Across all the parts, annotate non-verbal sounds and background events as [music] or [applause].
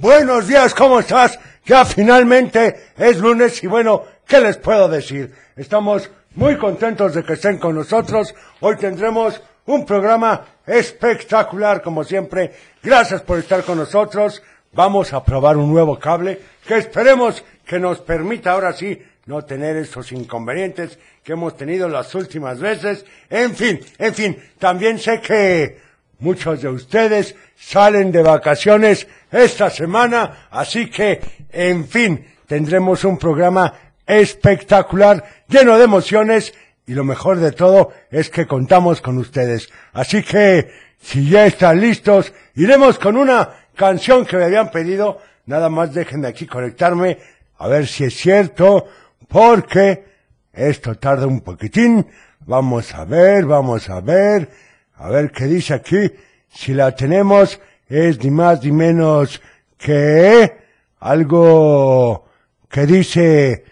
Buenos días, ¿cómo estás? Ya finalmente es lunes y bueno, ¿qué les puedo decir? Estamos muy contentos de que estén con nosotros. Hoy tendremos un programa espectacular, como siempre. Gracias por estar con nosotros. Vamos a probar un nuevo cable que esperemos que nos permita ahora sí no tener esos inconvenientes que hemos tenido las últimas veces. En fin, en fin, también sé que muchos de ustedes salen de vacaciones esta semana, así que, en fin, tendremos un programa espectacular, lleno de emociones, y lo mejor de todo es que contamos con ustedes. Así que, si ya están listos, iremos con una canción que me habían pedido. Nada más déjenme aquí conectarme, a ver si es cierto, porque esto tarda un poquitín. Vamos a ver, vamos a ver, a ver qué dice aquí. Si la tenemos, es ni más ni menos que algo que dice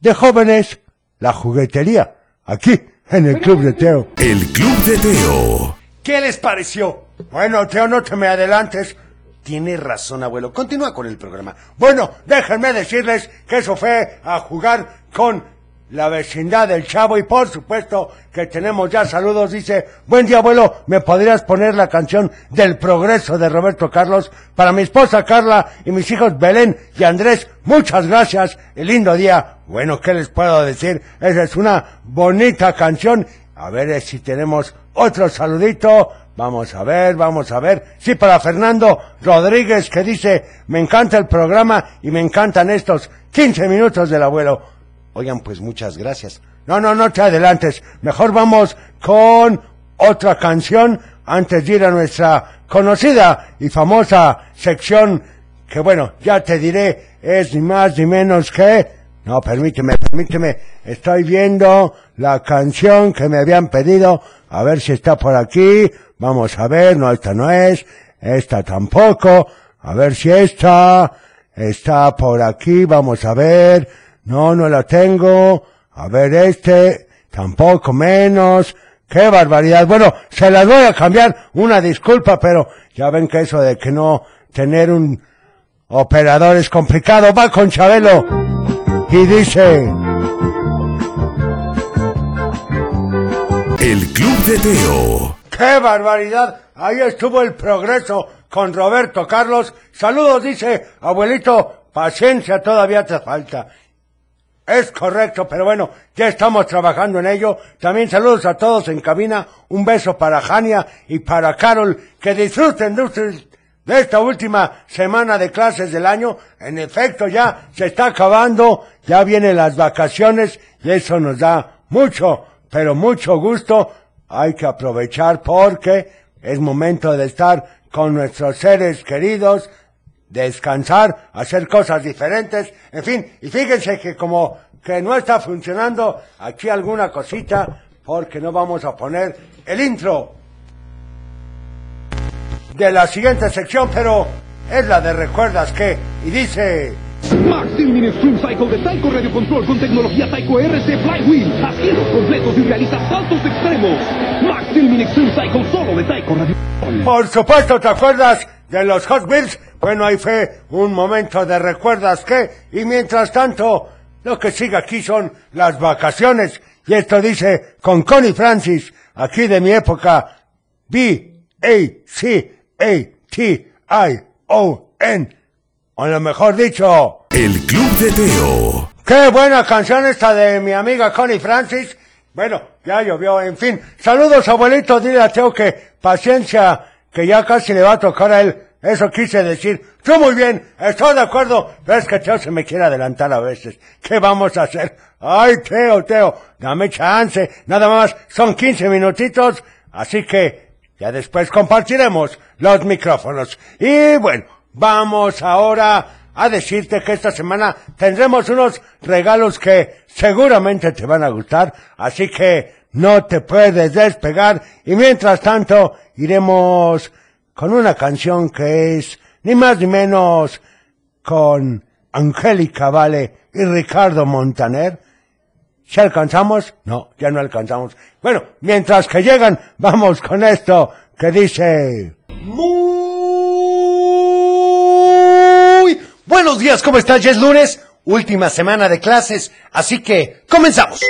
de jóvenes la juguetería, aquí en el Club de Teo. El Club de Teo. ¿Qué les pareció? Bueno, Teo, no te me adelantes. Tiene razón, abuelo. Continúa con el programa. Bueno, déjenme decirles que eso fue a jugar con la vecindad del Chavo y por supuesto que tenemos ya saludos. Dice, buen día abuelo, ¿me podrías poner la canción del progreso de Roberto Carlos para mi esposa Carla y mis hijos Belén y Andrés? Muchas gracias, el lindo día. Bueno, ¿qué les puedo decir? Esa es una bonita canción. A ver eh, si tenemos otro saludito. Vamos a ver, vamos a ver. Sí, para Fernando Rodríguez que dice, me encanta el programa y me encantan estos 15 minutos del abuelo. Oigan, pues muchas gracias. No, no, no te adelantes. Mejor vamos con otra canción antes de ir a nuestra conocida y famosa sección que bueno, ya te diré, es ni más ni menos que... No, permíteme, permíteme. Estoy viendo la canción que me habían pedido. A ver si está por aquí. Vamos a ver. No, esta no es. Esta tampoco. A ver si esta está por aquí. Vamos a ver. No, no la tengo. A ver este. Tampoco menos. ¡Qué barbaridad! Bueno, se las voy a cambiar. Una disculpa, pero ya ven que eso de que no tener un operador es complicado. Va con Chabelo. Y dice... El Club de Teo. ¡Qué barbaridad! Ahí estuvo el progreso con Roberto Carlos. Saludos, dice abuelito. Paciencia todavía te falta. Es correcto, pero bueno, ya estamos trabajando en ello. También saludos a todos en cabina. Un beso para Jania y para Carol. Que disfruten de, de esta última semana de clases del año. En efecto, ya se está acabando. Ya vienen las vacaciones y eso nos da mucho, pero mucho gusto. Hay que aprovechar porque es momento de estar con nuestros seres queridos descansar, hacer cosas diferentes, en fin, y fíjense que como que no está funcionando aquí alguna cosita, porque no vamos a poner el intro de la siguiente sección, pero es la de recuerdas que, y dice, Maxim Mini Extreme Cycle de Taiko Radio Control con tecnología Taiko RC Flywheel. Giros completos y realiza saltos extremos. Maxim Mini Extreme Cycle solo de Taiko Radio Control. por supuesto, ¿te acuerdas de los Hot Wheels? Bueno, ahí fue un momento de recuerdas que, y mientras tanto, lo que sigue aquí son las vacaciones, y esto dice con Connie Francis, aquí de mi época, B-A-C-A-T-I-O-N, o lo mejor dicho, El Club de Teo. Qué buena canción esta de mi amiga Connie Francis. Bueno, ya llovió, en fin. Saludos, abuelito. Dile a Teo que paciencia, que ya casi le va a tocar a él. Eso quise decir. Tú muy bien, estoy de acuerdo. Pero es que Teo se me quiere adelantar a veces. ¿Qué vamos a hacer? Ay, Teo, Teo, dame chance. Nada más, son 15 minutitos. Así que ya después compartiremos los micrófonos. Y bueno, vamos ahora a decirte que esta semana tendremos unos regalos que seguramente te van a gustar, así que no te puedes despegar y mientras tanto iremos con una canción que es ni más ni menos con Angélica Vale y Ricardo Montaner. ¿Si alcanzamos? No, ya no alcanzamos. Bueno, mientras que llegan, vamos con esto que dice... Buenos días, ¿cómo estás? Ya es lunes, última semana de clases, así que comenzamos.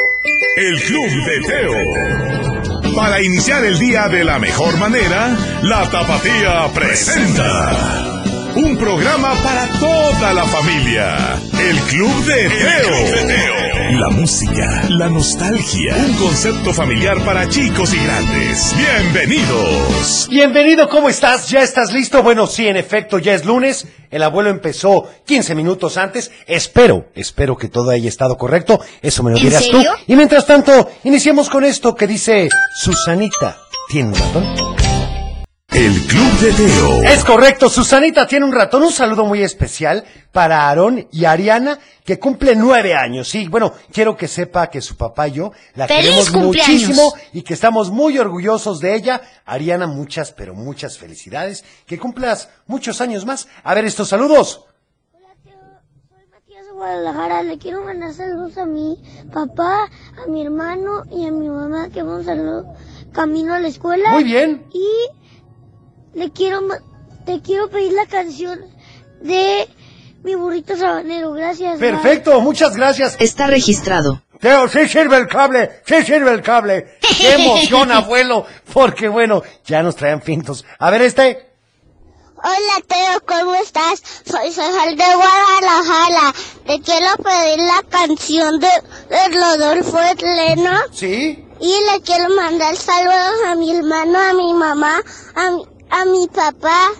El Club de Teo. Para iniciar el día de la mejor manera, la Tapatía presenta. Un programa para toda la familia. El Club de Teo. La música, la nostalgia. Un concepto familiar para chicos y grandes. Bienvenidos. Bienvenido, ¿cómo estás? ¿Ya estás listo? Bueno, sí, en efecto, ya es lunes. El abuelo empezó 15 minutos antes. Espero, espero que todo haya estado correcto. Eso me lo ¿En dirás serio? tú. Y mientras tanto, iniciemos con esto que dice Susanita. ¿Tiene un ratón? El Club de Teo. Es correcto, Susanita tiene un ratón. Un saludo muy especial para Aarón y Ariana, que cumple nueve años. Sí, bueno, quiero que sepa que su papá y yo la ¡Feliz queremos cumpleaños! muchísimo y que estamos muy orgullosos de ella. Ariana, muchas, pero muchas felicidades. Que cumplas muchos años más. A ver estos saludos. Hola, tío. Soy Matías de Guadalajara. Le quiero mandar saludos a mi papá, a mi hermano y a mi mamá que van saludo camino a la escuela. Muy bien. Y le quiero ma- te quiero pedir la canción de mi burrito sabanero. Gracias. bye. Perfecto, muchas gracias. Está registrado. Teo, sí sirve el cable, sí sirve el cable. [laughs] Qué emoción, abuelo, porque bueno, ya nos traían pintos. A ver este. Hola, Teo. ¿Cómo estás? Soy César de Guadalajara. Te quiero pedir la canción de, de Rodolfo Leno. ¿Sí? Y le quiero mandar saludos a mi hermano, a mi mamá, a mi, a mi papá.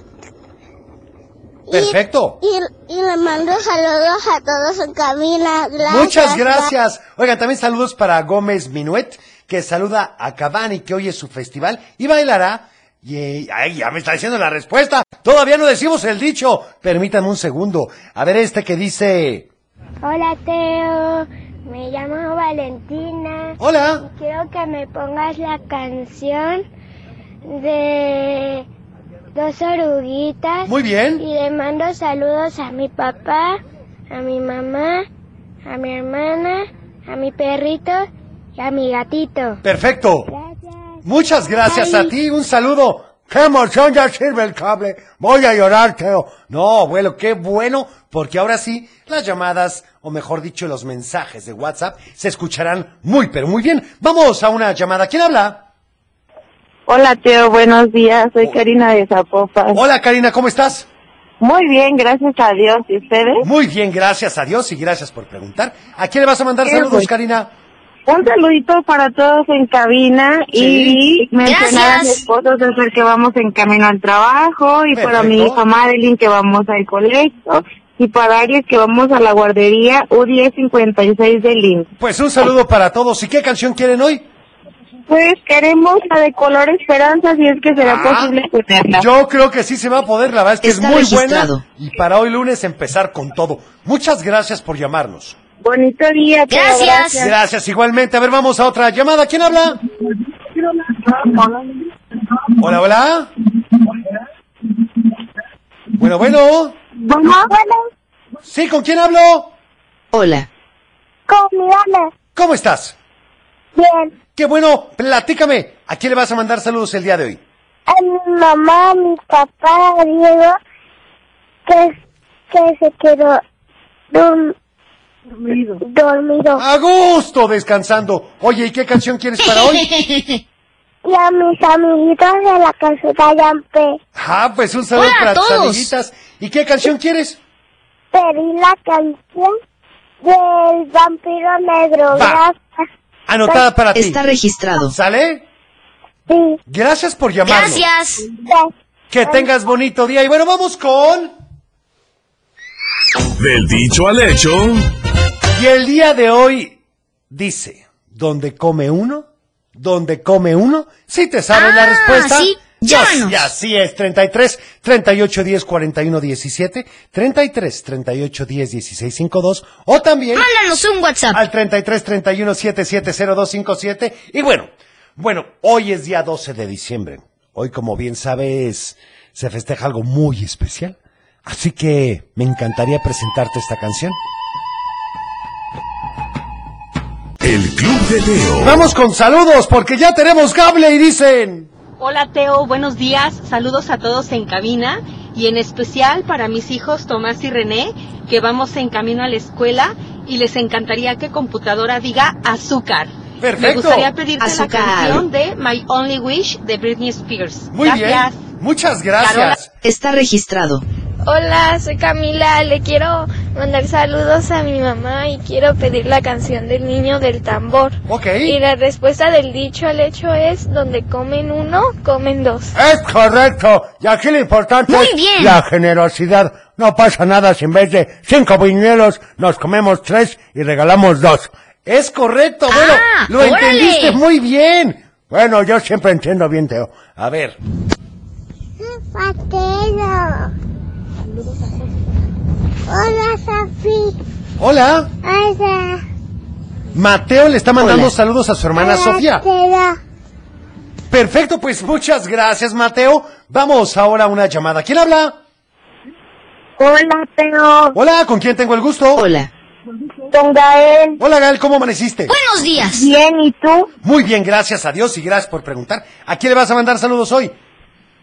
Y- Perfecto. Y, y le mando saludos a todos en cabina. Gracias. Muchas gracias. Oigan, también saludos para Gómez Minuet, que saluda a Cavani, que hoy es su festival y bailará. Y, ay, ya me está diciendo la respuesta. Todavía no decimos el dicho. Permítanme un segundo. A ver este que dice. Hola, Teo. Me llamo Valentina. Hola. Quiero que me pongas la canción de dos oruguitas. Muy bien. Y le mando saludos a mi papá, a mi mamá, a mi hermana, a mi perrito y a mi gatito. Perfecto. Gracias. Muchas gracias a ti. Un saludo. ¡Qué emoción! Ya sirve el cable. Voy a llorar, Teo. No, abuelo, qué bueno, porque ahora sí, las llamadas, o mejor dicho, los mensajes de WhatsApp, se escucharán muy, pero muy bien. Vamos a una llamada. ¿Quién habla? Hola Teo, buenos días. Soy Karina de Zapopan. Hola, Karina, ¿cómo estás? Muy bien, gracias a Dios. ¿Y ustedes? Muy bien, gracias a Dios y gracias por preguntar. ¿A quién le vas a mandar saludos. Karina? Un saludito para todos en cabina Sí. y mencionar a mi esposo César que vamos en camino al trabajo y para mi hija Madeline que vamos al colegio y para Aries que vamos a la guardería U1056 de Lin. Pues un saludo para todos. ¿Y qué canción quieren hoy? Pues queremos la de color esperanza si es que será Ah, posible tenerla. Yo creo que sí se va a poder, la verdad es que Está es muy registrado. buena. Y para hoy lunes empezar con todo. Muchas gracias por llamarnos. Bonito día. Teo, Gracias. Gracias igualmente. A ver, vamos a otra llamada. ¿Quién habla? Hola, hola. Bueno, bueno. Bueno, Sí, ¿con quién hablo? Hola. con. ¿Cómo estás? Bien. Qué bueno, platícame. ¿A quién le vas a mandar saludos el día de hoy? A mi mamá, a mi papá, a Diego, que, que se quedó dorm- dormido. A gusto, descansando. Oye, ¿y qué canción quieres para hoy? [laughs] Y a mis amiguitos de la caseta Yampe. Ah, pues un saludo Hola para tus amiguitas. ¿Y qué canción quieres? Pedí la canción del vampiro negro. Va. Anotada para ti. Está registrado. ¿Sale? Sí. Gracias por llamarnos. Gracias. Que tengas bonito día. Y bueno, vamos con... Del dicho al hecho. Y el día de hoy dice, ¿dónde come uno? ¿Dónde come uno? Si te sabes la Ah, respuesta. sí, llámanos. Y así es, 33 38 10 41 17, 33 38 10 16 52, o también Mándanos un WhatsApp. al 33 31 77 0257. Y bueno, bueno, hoy es día 12 de diciembre. Hoy, como bien sabes, se festeja algo muy especial. Así que me encantaría presentarte esta canción. El Club de Teo. Vamos con saludos porque ya tenemos cable y dicen... Hola Teo, buenos días. Saludos a todos en cabina y en especial para mis hijos Tomás y René. que vamos en camino a la escuela y les encantaría que computadora diga azúcar. Perfecto. Me gustaría pedirte Azúcar. la canción de My Only Wish de Britney Spears. Muy Gracias. bien. Muchas gracias. Está registrado. Hola, soy Camila. Le quiero mandar saludos a mi mamá y quiero pedir la canción del niño del tambor. Ok. Y la respuesta del dicho al hecho es donde comen uno, comen dos. Es correcto. Y aquí lo importante Muy es bien. la generosidad. No pasa nada si en vez de cinco viñuelos nos comemos tres y regalamos dos. Es correcto, bueno, Ah, lo órale. entendiste muy bien. Bueno, yo siempre entiendo bien, Teo. A ver, Hola, Safi. hola. Hola. Mateo le está mandando Hola. saludos a su hermana Sofía. Perfecto, pues muchas gracias, Mateo. Vamos ahora a una llamada. ¿Quién habla? Hola, Teo. Hola, ¿con quién tengo el gusto? Hola. Don Gael. Hola, Gal, ¿cómo amaneciste? Buenos días. Bien, ¿y tú? Muy bien, gracias a Dios y gracias por preguntar. ¿A quién le vas a mandar saludos hoy?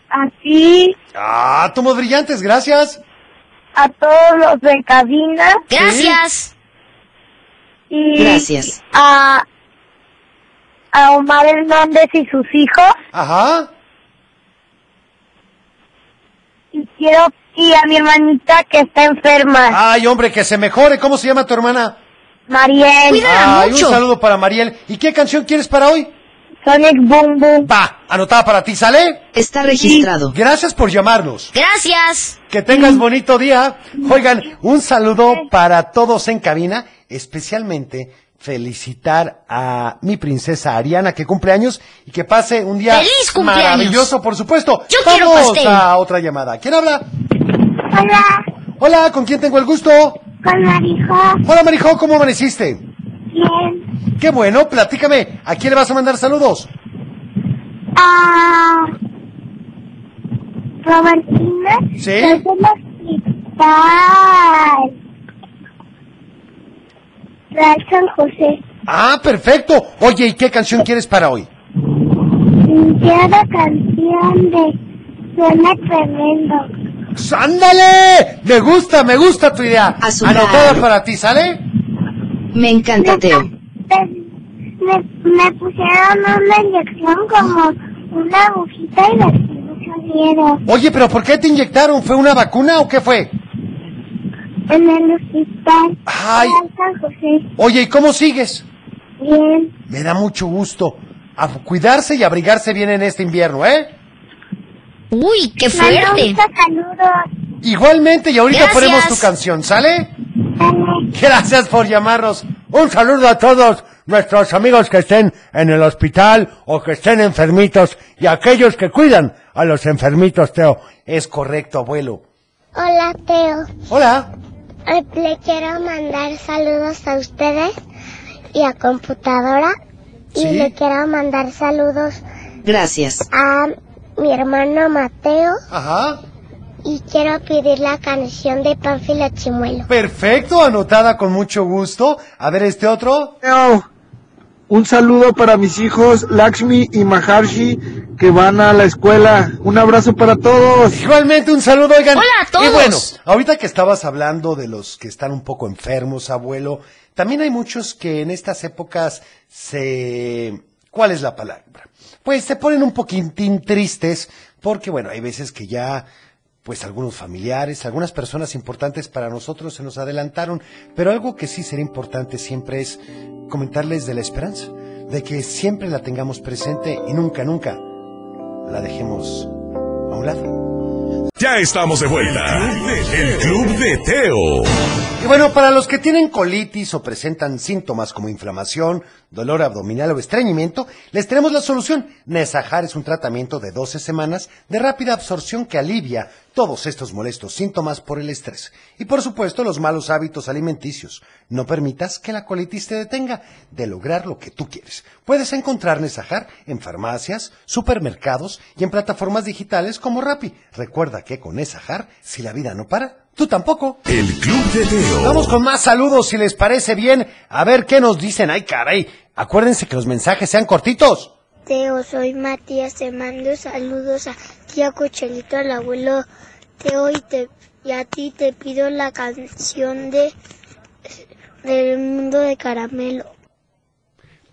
Así, Ah, tomos brillantes, gracias. A todos los de cabina Gracias. y Gracias. a, a Omar Hernández y sus hijos. Ajá. Y quiero, y a mi hermanita que está enferma, Ay, hombre, que se mejore. ¿Cómo se llama tu hermana? Mariel. Cuídala Ay, mucho. un saludo para Mariel. ¿Y qué canción quieres para hoy? Sonic Boom Boom. Va, anotada para ti, ¿sale? Está registrado. Gracias por llamarnos. Gracias. Que tengas bonito día. Oigan, un saludo para todos en cabina, especialmente felicitar a mi princesa Ariana que cumple años y que pase un día ¡Feliz cumpleaños! maravilloso, por supuesto. Yo quiero Vamos pastel. a otra llamada. ¿Quién habla? Hola, Hola, ¿con quién tengo el gusto? con Marijo. Hola, Marijo, ¿cómo amaneciste? Bien. Qué bueno, platícame. ¿A quién le vas a mandar saludos? Ah, Robertina. ¿Sí? Es del hospital. Real San José. Ah, perfecto. Oye, ¿y qué canción quieres para hoy? Quiero canción de Suena Tremendo. ¡Ándale! Me gusta, me gusta tu idea. Anotada para ti, ¿sale? Me encanta, Teo. Me, me, me pusieron una inyección como una agujita y me mucho miedo. Oye, pero ¿por qué te inyectaron? ¿Fue una vacuna o qué fue? En el hospital. Ay. San José. Oye, ¿y cómo sigues? Bien. Me da mucho gusto. A cuidarse y abrigarse bien en este invierno, ¿eh? Uy, qué fuerte. saludos. Igualmente, y ahorita Gracias. ponemos tu canción, ¿sale? Gracias por llamarnos. Un saludo a todos nuestros amigos que estén en el hospital o que estén enfermitos y a aquellos que cuidan a los enfermitos, Teo. Es correcto, abuelo. Hola, Teo. Hola. Le quiero mandar saludos a ustedes y a computadora. Sí. Y le quiero mandar saludos Gracias. a mi hermano Mateo. Ajá. Y quiero pedir la canción de Pánfilo Chimuelo. Perfecto, anotada con mucho gusto. A ver, este otro. Un saludo para mis hijos Lakshmi y Maharshi que van a la escuela. Un abrazo para todos. Igualmente un saludo, oigan. Hola a todos. Y bueno, ahorita que estabas hablando de los que están un poco enfermos, abuelo, también hay muchos que en estas épocas se... ¿Cuál es la palabra? Pues se ponen un poquitín tristes porque, bueno, hay veces que ya pues algunos familiares, algunas personas importantes para nosotros se nos adelantaron, pero algo que sí sería importante siempre es comentarles de la esperanza, de que siempre la tengamos presente y nunca, nunca la dejemos a un lado. Ya estamos de vuelta. El Club de Teo. Y bueno, para los que tienen colitis o presentan síntomas como inflamación, dolor abdominal o estreñimiento, les tenemos la solución. Nesajar es un tratamiento de 12 semanas de rápida absorción que alivia todos estos molestos síntomas por el estrés. Y por supuesto, los malos hábitos alimenticios. No permitas que la colitis te detenga de lograr lo que tú quieres. Puedes encontrar Nesajar en farmacias, supermercados y en plataformas digitales como Rappi. Recuerda que con Nesajar, si la vida no para, tú tampoco. El Club de Teo. Vamos con más saludos si les parece bien. A ver qué nos dicen. Ay, caray. Acuérdense que los mensajes sean cortitos. Teo, soy Matías, te mando saludos a tía Cochelito, al abuelo Teo y te y a ti te pido la canción de del mundo de caramelo.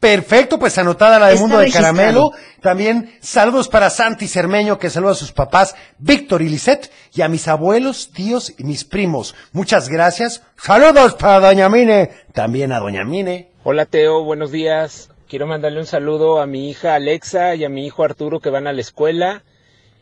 Perfecto, pues anotada la de Está Mundo de registrado. Caramelo. También saludos para Santi Cermeño, que saluda a sus papás, Víctor y Lisette, y a mis abuelos, tíos y mis primos. Muchas gracias. Saludos para Doña Mine. También a Doña Mine. Hola Teo, buenos días. Quiero mandarle un saludo a mi hija Alexa y a mi hijo Arturo que van a la escuela.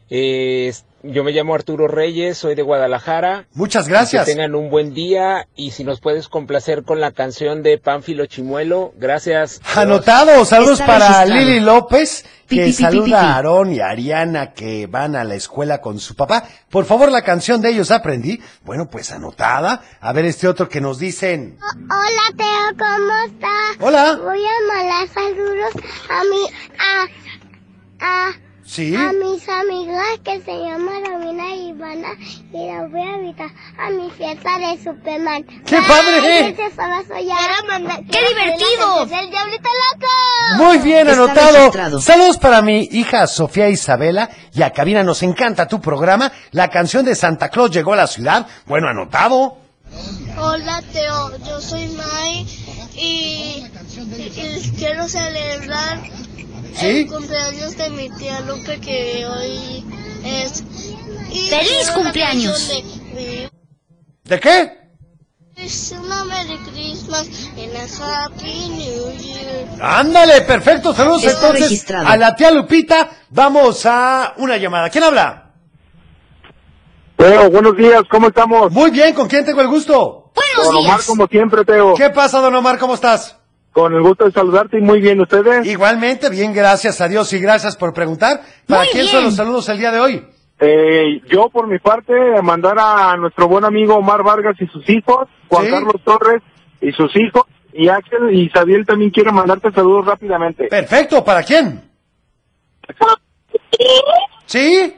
Eh, yo me llamo Arturo Reyes, soy de Guadalajara. Muchas gracias. Que tengan un buen día y si nos puedes complacer con la canción de Pánfilo Chimuelo, gracias. Anotado, saludos Está para registrado. Lili López, que pi, pi, pi, saluda pi. a Aarón y a Ariana que van a la escuela con su papá. Por favor, la canción de ellos aprendí. Bueno, pues anotada. A ver este otro que nos dicen. Hola Teo, ¿cómo estás? Hola. Voy a mandar saludos a mi a a Sí. a mis amigas que se llaman Romina y Ivana y las voy a invitar a mi fiesta de Superman. ¡Qué padre! ¡Qué divertido! ¡El diablito loco! Muy bien Está anotado. registrado. Saludos para mi hija Sofía Isabela y a Cabina. Nos encanta tu programa. La canción de Santa Claus llegó a la ciudad. Bueno, anotado. Hola Teo, yo soy Mai y, quiero celebrar ¿Sí? el cumpleaños de mi tía Lupe que hoy es. y ¡Feliz cumpleaños! de- ¿De qué? Wish you a Merry Christmas and a Happy New Year. Ándale, perfecto. Saludos Está entonces registrado. a la tía Lupita. Vamos a una llamada. ¿Quién habla? Teo, buenos días, ¿cómo estamos? Muy bien, ¿con quién tengo el gusto? Buenos Don Omar, días. como siempre, Teo. ¿Qué pasa, don Omar? ¿Cómo estás? Con el gusto de saludarte y muy bien, ¿ustedes? Igualmente, bien, gracias a Dios y gracias por preguntar. ¿Para Muy quién bien. son los saludos el día de hoy? Eh, yo, por mi parte, mandar a nuestro buen amigo Omar Vargas y sus hijos, Juan Sí. Carlos Torres y sus hijos, y Axel y Sabiel también quiere mandarte saludos rápidamente. Perfecto, ¿para quién? ¿Sí?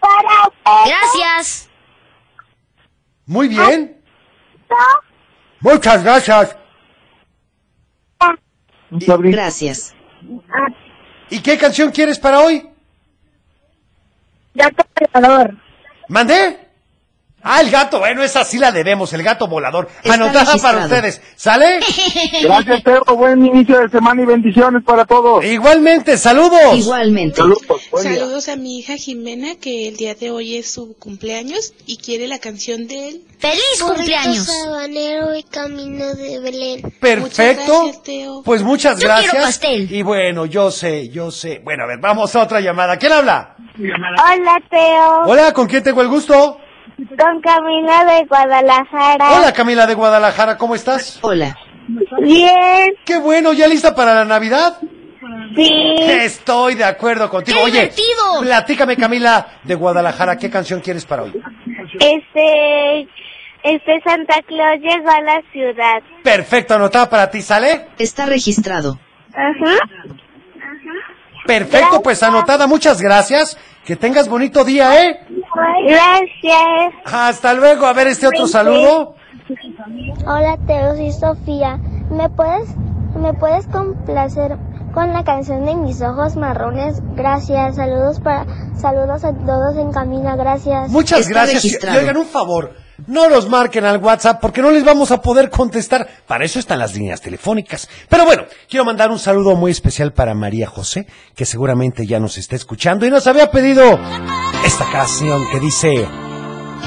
Para Gracias. Muy bien. Muchas gracias. Gracias. ¿Y qué canción quieres para hoy? Gato Volador. ¿Mandé? Ah, el gato, bueno, esa sí la debemos, el gato volador. Está Anotada para registrado. ustedes. ¿Sale? [laughs] Gracias, Teo. Buen inicio de semana y bendiciones para todos. Igualmente, saludos. Igualmente. Saludos. día. Saludos a mi hija Jimena, que el día de hoy es su cumpleaños y quiere la canción de él. ¡Feliz cumpleaños! sabanero y camino de Belén. Perfecto. Muchas gracias, Teo. Pues muchas Yo gracias. quiero pastel. Y bueno, yo sé, yo sé. Bueno, a ver, vamos a otra llamada. ¿Quién habla? Hola, Teo. Hola, ¿con quién tengo el gusto? Con Camila de Guadalajara. Hola, Camila de Guadalajara, ¿cómo estás? Hola. Bien, Qué bueno, ¿ya lista para la Navidad? sí. Estoy de acuerdo contigo. ¡Qué Oye, divertido! platícame, Camila de Guadalajara, ¿qué canción quieres para hoy? Este, este Santa Claus llegó a la ciudad. Perfecto, anotada para ti, ¿sale? Está registrado. Ajá. Perfecto, pues anotada, muchas gracias. Que tengas bonito día, ¿eh? Gracias. Hasta luego, a ver este otro saludo. Hola Teo, soy Sofía. ¿Me puedes, me puedes complacer con la canción de mis ojos marrones? Gracias. Saludos para, saludos a todos en camina. Gracias. Muchas Está gracias. Y-. Y oigan un favor, no los marquen al WhatsApp porque no les vamos a poder contestar. Para eso están las líneas telefónicas. Pero bueno, quiero mandar un saludo muy especial para María José, que seguramente ya nos está escuchando y nos había pedido esta canción que dice...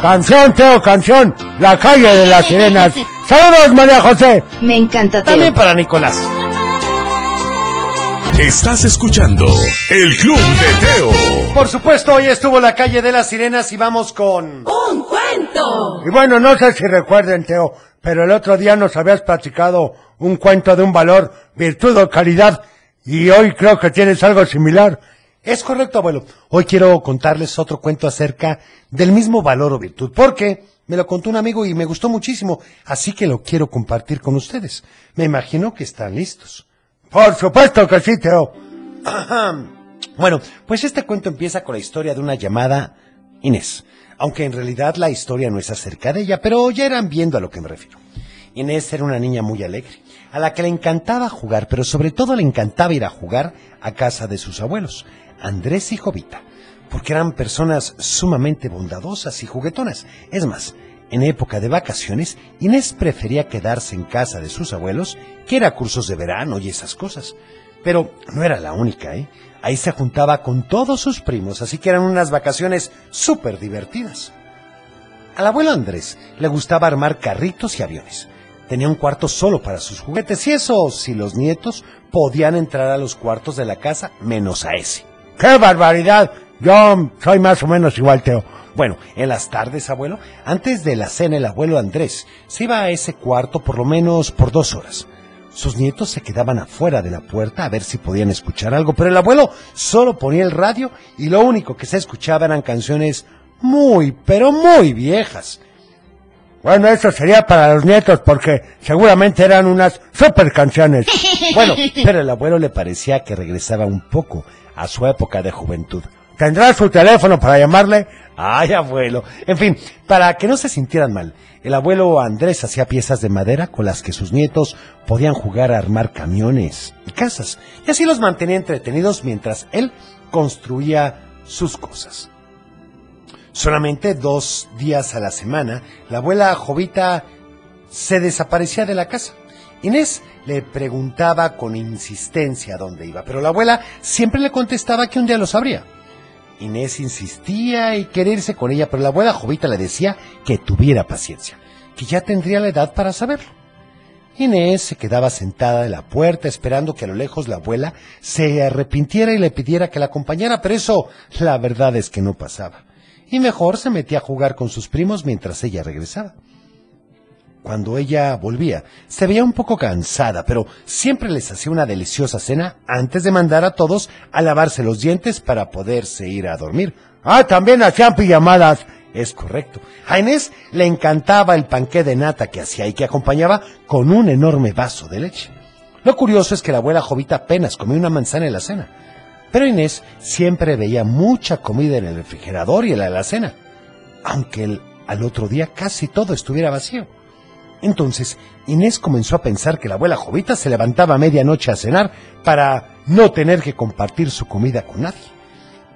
Canción, Teo, canción, la calle de las sirenas. Saludos, María José. Me encanta Teo. También para Nicolás. Estás escuchando El Club de Teo. Por supuesto, hoy estuvo la calle de las sirenas y vamos con... ¡Un cuento! Y bueno, no sé si recuerden, Teo, pero el otro día nos habías platicado un cuento de un valor, virtud o calidad, y hoy creo que tienes algo similar. Es correcto, abuelo. Hoy quiero contarles otro cuento acerca del mismo valor o virtud, porque me lo contó un amigo y me gustó muchísimo, así que lo quiero compartir con ustedes. Me imagino que están listos. Por supuesto que sí, Teo. Bueno, pues este cuento empieza con la historia de una llamada Inés, aunque en realidad la historia no es acerca de ella, pero ya irán viendo a lo que me refiero. Inés era una niña muy alegre, a la que le encantaba jugar, pero sobre todo le encantaba ir a jugar a casa de sus abuelos, Andrés y Jovita. porque eran personas sumamente bondadosas y juguetonas. Es más, en época de vacaciones, Inés prefería quedarse en casa de sus abuelos que ir a cursos de verano y esas cosas. Pero no era la única, ¿eh? Ahí se juntaba con todos sus primos, así que eran unas vacaciones súper divertidas. Al abuelo Andrés le gustaba armar carritos y aviones. Tenía un cuarto solo para sus juguetes y eso si los nietos podían entrar a los cuartos de la casa menos a ese. ¡Qué barbaridad! Yo soy más o menos igual, Teo. Bueno, en las tardes, abuelo, antes de la cena el abuelo Andrés se iba a ese cuarto por lo menos por dos horas. Sus nietos se quedaban afuera de la puerta a ver si podían escuchar algo, pero el abuelo solo ponía el radio y lo único que se escuchaba eran canciones muy, pero muy viejas. Bueno, eso sería para los nietos porque seguramente eran unas super canciones. [laughs] Bueno, pero el abuelo le parecía que regresaba un poco a su época de juventud. ¿Tendrá su teléfono para llamarle? Ay, abuelo. En fin, para que no se sintieran mal, el abuelo Andrés hacía piezas de madera con las que sus nietos podían jugar a armar camiones y casas, y así los mantenía entretenidos mientras él construía sus cosas. Solamente dos días a la semana, la abuela Jovita se desaparecía de la casa. Inés le preguntaba con insistencia dónde iba, pero la abuela siempre le contestaba que un día lo sabría. Inés insistía y quería irse con ella, pero la abuela Jovita le decía que tuviera paciencia, que ya tendría la edad para saberlo. Inés se quedaba sentada en la puerta esperando que a lo lejos la abuela se arrepintiera y le pidiera que la acompañara, pero eso la verdad es que no pasaba. Y mejor se metía a jugar con sus primos mientras ella regresaba. Cuando ella volvía, se veía un poco cansada, pero siempre les hacía una deliciosa cena antes de mandar a todos a lavarse los dientes para poderse ir a dormir. Ah, también hacían pijamadas. Es correcto. A Inés le encantaba el panqué de nata que hacía y que acompañaba con un enorme vaso de leche. Lo curioso es que la abuela Jovita apenas comió una manzana en la cena. Pero Inés siempre veía mucha comida en el refrigerador y en la alacena, aunque al otro día casi todo estuviera vacío. Entonces, Inés comenzó a pensar que la abuela Jovita se levantaba a medianoche a cenar para no tener que compartir su comida con nadie.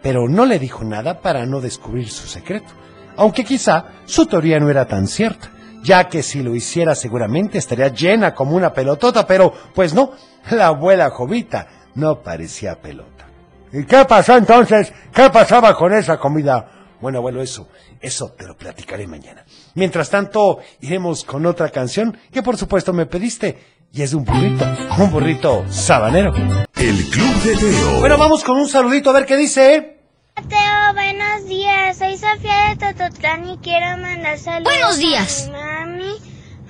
Pero no le dijo nada para no descubrir su secreto, aunque quizá su teoría no era tan cierta, ya que si lo hiciera seguramente estaría llena como una pelotota, pero pues no, la abuela Jovita no parecía pelota. ¿Y qué pasó entonces? ¿Qué pasaba con esa comida? Bueno, abuelo, eso, eso te lo platicaré mañana. Mientras tanto, iremos con otra canción que por supuesto me pediste, y es de un burrito, un burrito sabanero. El Club de Teo. Bueno, vamos con un saludito a ver qué dice. Teo, buenos días. Soy Sofía de Tototlán y quiero mandar saludos Buenos días. a mi mami,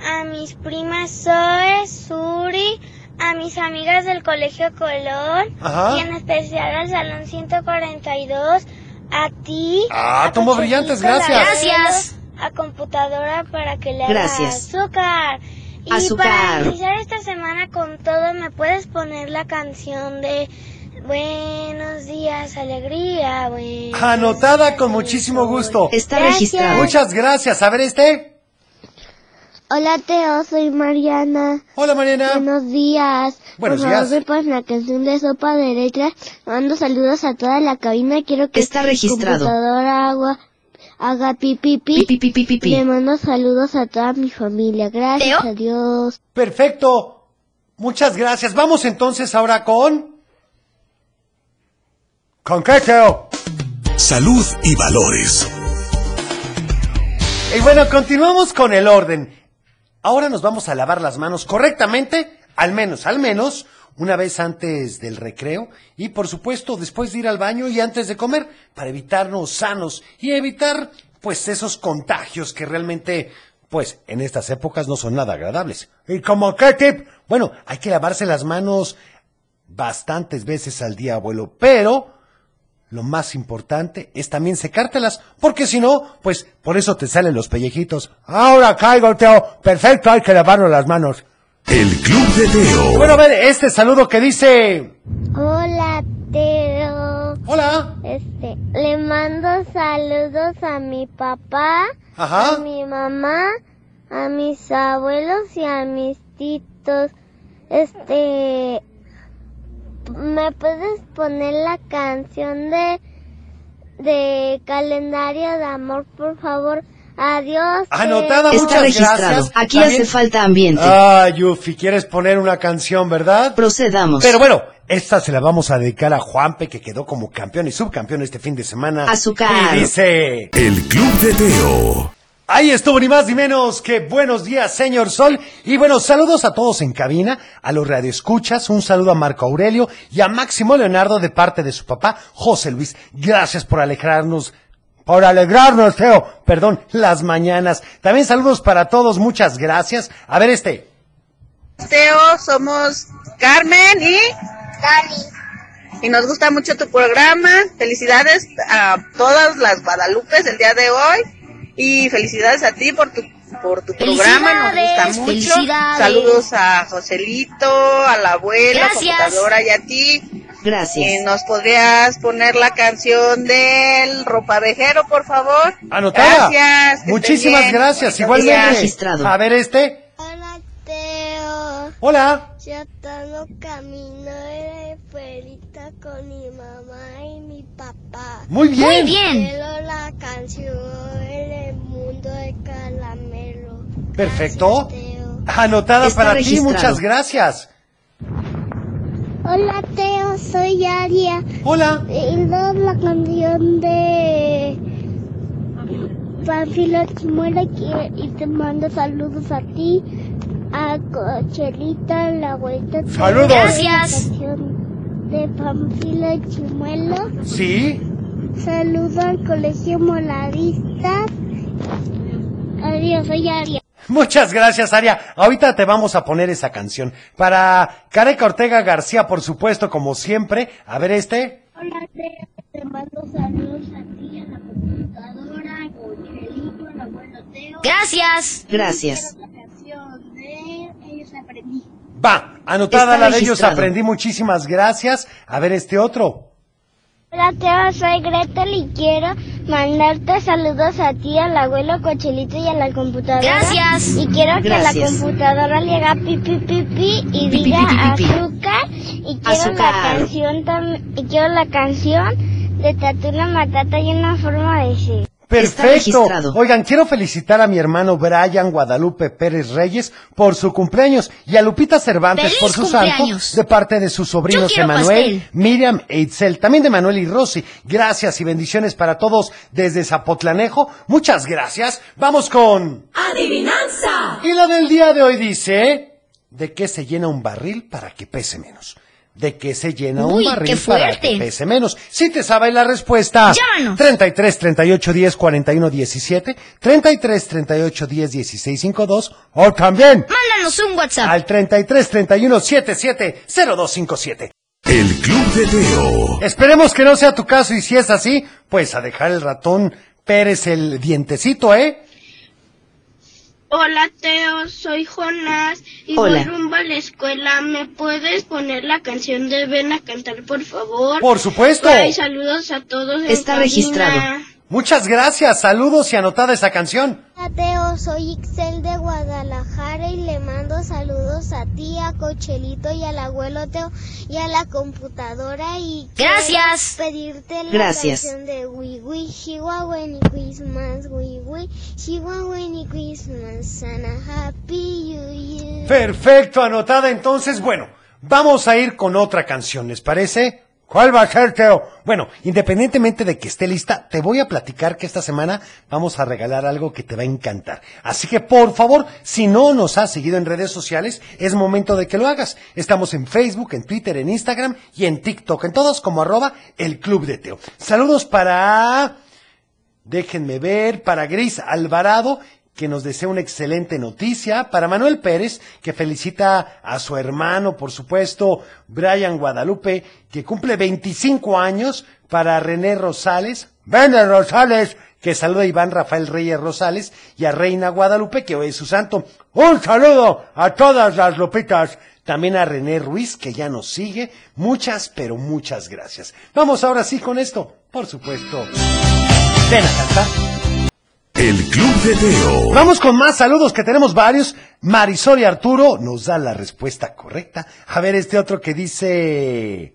a mis primas Zoe, Suri, a mis amigas del Colegio Colón Ajá. y en especial al Salón 142, a ti. Ah, Cochecito, brillantes, la gracias. Gracias. A computadora para que le haga Gracias. azúcar. Y Azúcar. para iniciar esta semana con todo, ¿me puedes poner la canción de Buenos días, alegría? Buenos Anotada con muchísimo gusto. Está Gracias. registrado. Muchas gracias. A ver este. Hola Teo, soy Mariana. Hola, Mariana. Buenos días. Buenos Por favor, días. me pones la canción de Sopa de Letras. Mando saludos a toda la cabina. Quiero que Está registrado. computadora haga, haga pi, pi, pi. Pi, pi, pi, pi, pi, pi. Le mando saludos a toda mi familia. Gracias, ¿Teo? adiós. Perfecto. Muchas gracias. Vamos entonces ahora con... ¿Con qué, Teo? Salud y valores. Y bueno, continuamos con el orden. Ahora nos vamos a lavar las manos correctamente, al menos, al menos, una vez antes del recreo y por supuesto después de ir al baño y antes de comer, para evitarnos sanos y evitar pues esos contagios que realmente pues en estas épocas no son nada agradables. ¿Y como qué tip? Bueno, hay que lavarse las manos bastantes veces al día, abuelo, pero lo más importante es también secártelas, porque si no, pues por eso te salen los pellejitos. Ahora caigo, Teo. Perfecto, hay que lavarnos las manos. El Club de Teo. Bueno, a ver, este saludo que dice... Hola Teo. Hola. Este, le mando saludos a mi papá, Ajá. a mi mamá, a mis abuelos y a mis titos. Este, ¿me puedes poner la canción de de calendario de amor, por favor. Adiós. Anotada, eh. Está muchas registrado. gracias. Aquí También- hace falta ambiente. Ah, Yufi, ¿quieres poner una canción, verdad? Procedamos. Pero bueno, esta se la vamos a dedicar a Juanpe, que quedó como campeón y subcampeón este fin de semana. Azúcar. Y dice... El Club de Teo. Ahí estuvo ni más ni menos que buenos días, señor Sol. Y bueno, saludos a todos en cabina, a los radioescuchas, un saludo a Marco Aurelio y a Máximo Leonardo de parte de su papá, José Luis. Gracias por alegrarnos, por alegrarnos, Teo, perdón, las mañanas. También saludos para todos, muchas gracias. A ver este. Teo, somos Carmen y Dani. y nos gusta mucho tu programa. Felicidades a todas las Guadalupes del día de hoy y felicidades a ti por tu por tu programa, nos gusta mucho. Saludos a Joselito, a la abuela, computadora y a ti. Gracias. Eh, ¿Nos podrías poner la canción del ropavejero, por favor? Anotada. Gracias. Muchísimas gracias, igualmente. Registrado. A ver este. Hola, Teo. Hola. Yo estando camino de fuerita con mi mamá y mi papá. Muy bien. Muy bien. Quiero la canción El mundo de caramelo. Perfecto. Gracias, Teo. Anotada Está para ti, muchas gracias. Hola, Teo, soy Aria. Hola. Y la la canción de Panfilo Chimuela y te mando saludos a ti, a Cochelita, la abuelita. Saludos. Gracias. De Panfilo Chimuelo. Sí. Saludo al colegio Moladista. Adiós, soy Aria. Muchas gracias, Aria. Ahorita te vamos a poner esa canción. Para Careca Ortega García, por supuesto, como siempre. A ver este. Hola, te mando saludos a ti, a la computadora, a Cochelito, al abuelo Teo. Gracias. Gracias. La canción de Ellos Aprendí. Va, anotada Está la de ellos, aprendí. Muchísimas gracias. A ver este otro. Hola Teo, soy Gretel y quiero mandarte saludos a ti, al abuelo Cochelito y a la computadora. Gracias. Y quiero que la computadora le haga pi pi pi pi y Pi, diga pi, pi, pi. azúcar. Y quiero Azúcar. la canción tam- y quiero la canción de Tatuna Matata y una forma de ser. Perfecto. Oigan, quiero felicitar a mi hermano Brian Guadalupe Pérez Reyes por su cumpleaños y a Lupita Cervantes ¡Feliz por su cumpleaños! santo de parte de sus sobrinos Emanuel, pastel. Miriam e Itzel, también de Manuel y Rosy. Gracias y bendiciones para todos desde Zapotlanejo. Muchas gracias. Vamos con... Adivinanza. Y la del día de hoy dice, ¿de qué se llena un barril para que pese menos? ¿De qué se llena Uy, un barril para que pese menos? Si te sabes la respuesta, Llámanos. 33 38 10 41 17, 33 38 10 16 52, o también Mándanos un WhatsApp. al 33 31 77 0257. El Club de Teo. Esperemos que no sea tu caso y si es así, pues a dejar el ratón Pérez el dientecito, ¿eh? Hola Teo, soy Jonás y Hola. voy rumbo a la escuela. ¿Me puedes poner la canción de Ven a cantar, por favor? Por supuesto. Ay, saludos a todos. Está registrado. Muchas gracias, saludos y anotada esa canción. Hola Teo, soy Ixel de Guadalajara y le mando saludos a ti, a Cochelito y al abuelo Teo y a la computadora y Gracias. quiero pedirte la Gracias. canción de Wii Wii Chihuahua ni Christmas Wii Wii Chihuahua ni Christmas and a Happy New Year. Perfecto, anotada entonces. Bueno, vamos a ir con otra canción, ¿les parece? ¿Cuál va a ser, Teo? Bueno, independientemente de que esté lista, te voy a platicar que esta semana vamos a regalar algo que te va a encantar. Así que, por favor, si no nos has seguido en redes sociales, es momento de que lo hagas. Estamos en Facebook, en Twitter, en Instagram y en TikTok, en todos como arroba el Club de Teo. Saludos para... Déjenme ver, para Gris Alvarado, que nos desea una excelente noticia, para Manuel Pérez, que felicita a su hermano, por supuesto, Brian Guadalupe, que cumple 25 años, para René Rosales, Vene Rosales, que saluda a Iván Rafael Reyes Rosales, y a Reina Guadalupe, que hoy es su santo. Un saludo a todas las lupitas. También a René Ruiz, que ya nos sigue. Muchas, pero muchas gracias. Vamos ahora sí con esto, por supuesto. Ven a cantar. El Club de Teo. Vamos con más saludos que tenemos varios. Marisol y Arturo nos da la respuesta correcta. A ver este otro que dice...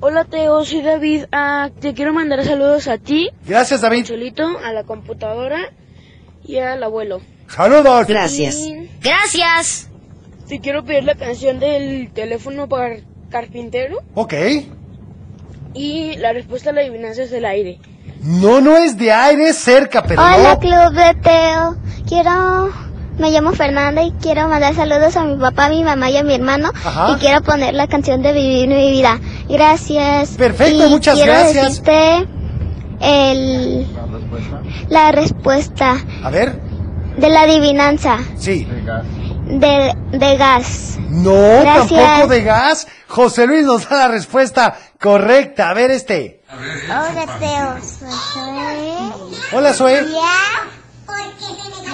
Hola Teo, soy David. Ah, te quiero mandar saludos a ti, Gracias, David. Cholito, a la computadora y al abuelo. Saludos. Y Gracias. te quiero pedir la canción del teléfono para carpintero Ok. y la respuesta a la adivinanza es del aire. No, no es de aire, cerca, pero Hola, no. Club de Teo. Quiero. Me llamo Fernanda y quiero mandar saludos a mi papá, a mi mamá y a mi hermano. Ajá. Y quiero poner la canción de Vivir mi vida. Gracias. Perfecto, Y muchas quiero gracias. decirte el, la respuesta A ver, de la adivinanza sí. de, de gas. No, Gracias. tampoco de gas. José Luis nos da la respuesta correcta. A ver este. Hola, Teo. Soy Zoe. Hola, Zoe. Me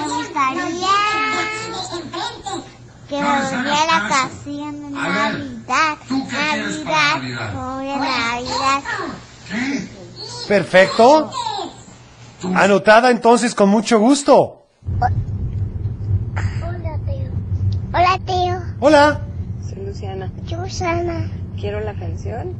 gustaría que me volviera la canción de Navidad. Navidad. Pobre Navidad. Perfecto. Anotada entonces con mucho gusto. Hola, Teo. Hola, Teo. Hola. Soy Luciana. Yo, Sana. Quiero la canción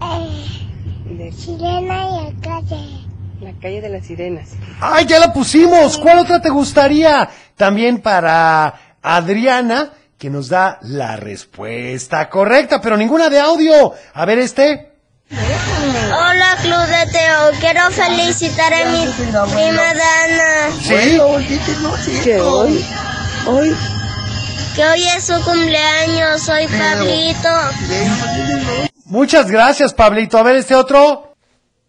Eh, de Sirena y el calle. La calle de las sirenas. ¡Ay, ya la pusimos! ¿Cuál otra te gustaría? También para Adriana, que nos da la respuesta correcta, pero ninguna de audio. A ver este. Hola, Club de Teo. Quiero felicitar a mi prima Dana. ¿Sí? Que hoy, hoy, Que hoy es su cumpleaños. Soy Pablito. Muchas gracias, Pablito. A ver este otro.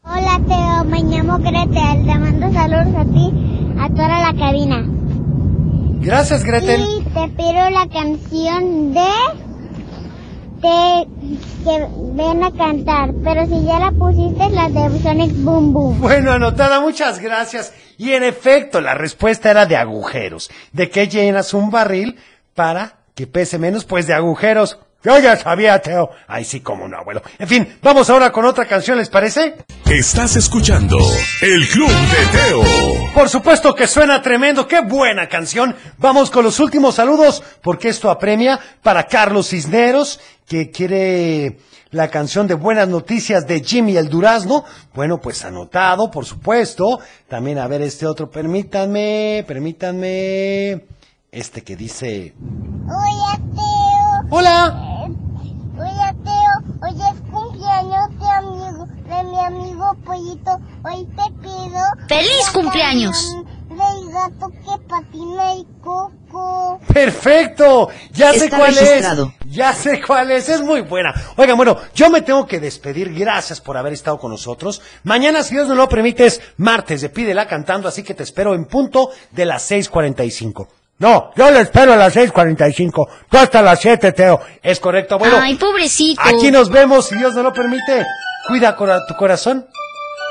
Hola, Teo. Me llamo Gretel. Te mando saludos a ti, a toda la cabina. Gracias, Gretel. Y te pido la canción de... de que ven a cantar. Pero si ya la pusiste, la de Sonic Boom Boom. Bueno, anotada, muchas gracias. Y en efecto, la respuesta era de agujeros. ¿De qué llenas un barril para que pese menos? Pues de agujeros. Yo ya sabía, Teo. Ay, sí, como no, abuelo. En fin, vamos ahora con otra canción, ¿les parece? Estás escuchando El Club de Teo. Por supuesto que suena tremendo, qué buena canción. Vamos con los últimos saludos, porque esto apremia para Carlos Cisneros, que quiere la canción de Buenas Noticias de Jimmy el Durazno. Bueno, pues anotado, por supuesto. También a ver este otro, permítanme, permítanme. Este que dice... Hola, Teo. Hola. Hola, Teo. Hoy es cumpleaños de, amigo, de mi amigo Pollito. Hoy te pido... ¡Feliz cumpleaños! Del gato que patina y coco. Perfecto, ya sé cuál registrado. es. Ya sé cuál es, es muy buena. Oigan, bueno, yo me tengo que despedir. Gracias por haber estado con nosotros. Mañana, si Dios nos lo permite, es martes de Pídela Cantando, así que te espero en punto de las 6:45. No, yo le espero a las 6.45. Tú hasta las 7, Teo. Es correcto, abuelo. Ay, pobrecito. Aquí nos vemos, si Dios nos lo permite. Cuida cora- tu corazón.